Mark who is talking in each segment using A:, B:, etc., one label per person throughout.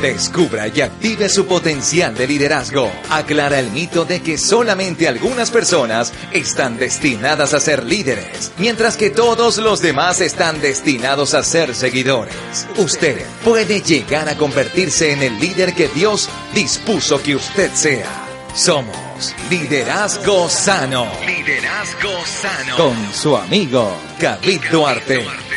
A: Descubra y active su potencial de liderazgo. Aclara el mito de que solamente algunas personas están destinadas a ser líderes, mientras que todos los demás están destinados a ser seguidores. Usted puede llegar a convertirse en el líder que Dios dispuso que usted sea. Somos Liderazgo Sano. Liderazgo Sano. Con su amigo David Duarte.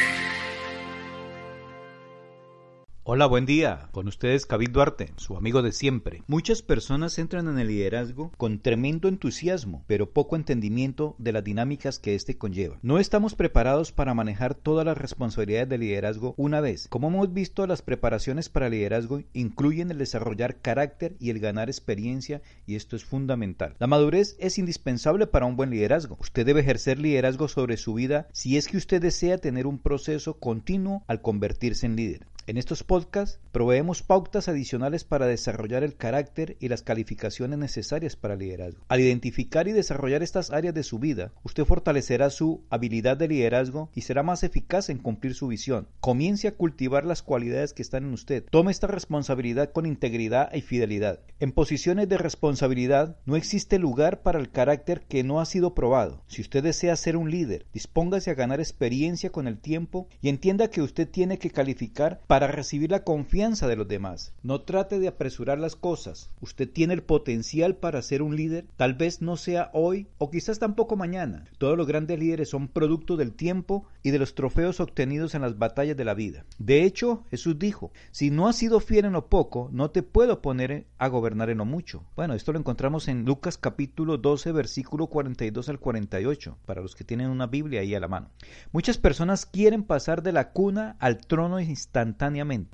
B: Hola, buen día. Con ustedes David Duarte, su amigo de siempre. Muchas personas entran en el liderazgo con tremendo entusiasmo, pero poco entendimiento de las dinámicas que éste conlleva. No estamos preparados para manejar todas las responsabilidades del liderazgo una vez. Como hemos visto, las preparaciones para liderazgo incluyen el desarrollar carácter y el ganar experiencia, y esto es fundamental. La madurez es indispensable para un buen liderazgo. Usted debe ejercer liderazgo sobre su vida si es que usted desea tener un proceso continuo al convertirse en líder. En estos podcasts proveemos pautas adicionales para desarrollar el carácter y las calificaciones necesarias para el liderazgo. Al identificar y desarrollar estas áreas de su vida, usted fortalecerá su habilidad de liderazgo y será más eficaz en cumplir su visión. Comience a cultivar las cualidades que están en usted. Tome esta responsabilidad con integridad y fidelidad. En posiciones de responsabilidad no existe lugar para el carácter que no ha sido probado. Si usted desea ser un líder, dispóngase a ganar experiencia con el tiempo y entienda que usted tiene que calificar para recibir la confianza de los demás. No trate de apresurar las cosas. Usted tiene el potencial para ser un líder. Tal vez no sea hoy o quizás tampoco mañana. Todos los grandes líderes son producto del tiempo y de los trofeos obtenidos en las batallas de la vida. De hecho, Jesús dijo, si no has sido fiel en lo poco, no te puedo poner a gobernar en lo mucho. Bueno, esto lo encontramos en Lucas capítulo 12, versículo 42 al 48, para los que tienen una Biblia ahí a la mano. Muchas personas quieren pasar de la cuna al trono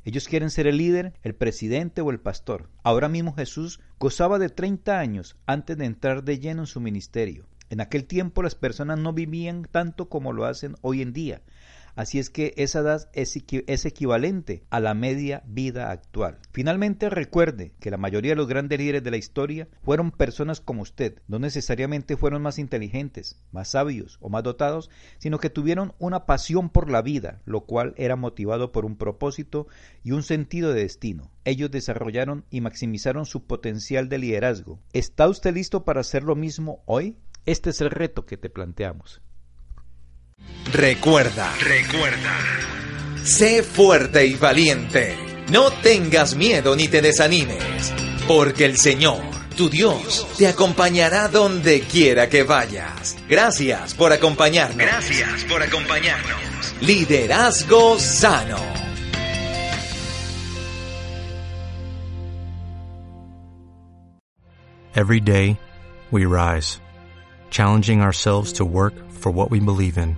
B: ellos quieren ser el líder, el presidente o el pastor. Ahora mismo Jesús gozaba de 30 años antes de entrar de lleno en su ministerio. En aquel tiempo las personas no vivían tanto como lo hacen hoy en día. Así es que esa edad es, equivalente a la media vida actual. Finalmente recuerde que la mayoría de los grandes líderes de la historia fueron personas como usted. No necesariamente fueron más inteligentes, más sabios o más dotados, sino que tuvieron una pasión por la vida, lo cual era motivado por un propósito y un sentido de destino. Ellos desarrollaron y maximizaron su potencial de liderazgo. ¿Está usted listo para hacer lo mismo hoy? Este es el reto que te planteamos.
A: Recuerda, recuerda. Sé fuerte y valiente. No tengas miedo ni te desanimes, porque el Señor, tu Dios, te acompañará donde quiera que vayas. Gracias por acompañarnos. Gracias por acompañarnos. Liderazgo sano.
C: Every day, we rise, challenging ourselves to work for what we believe in.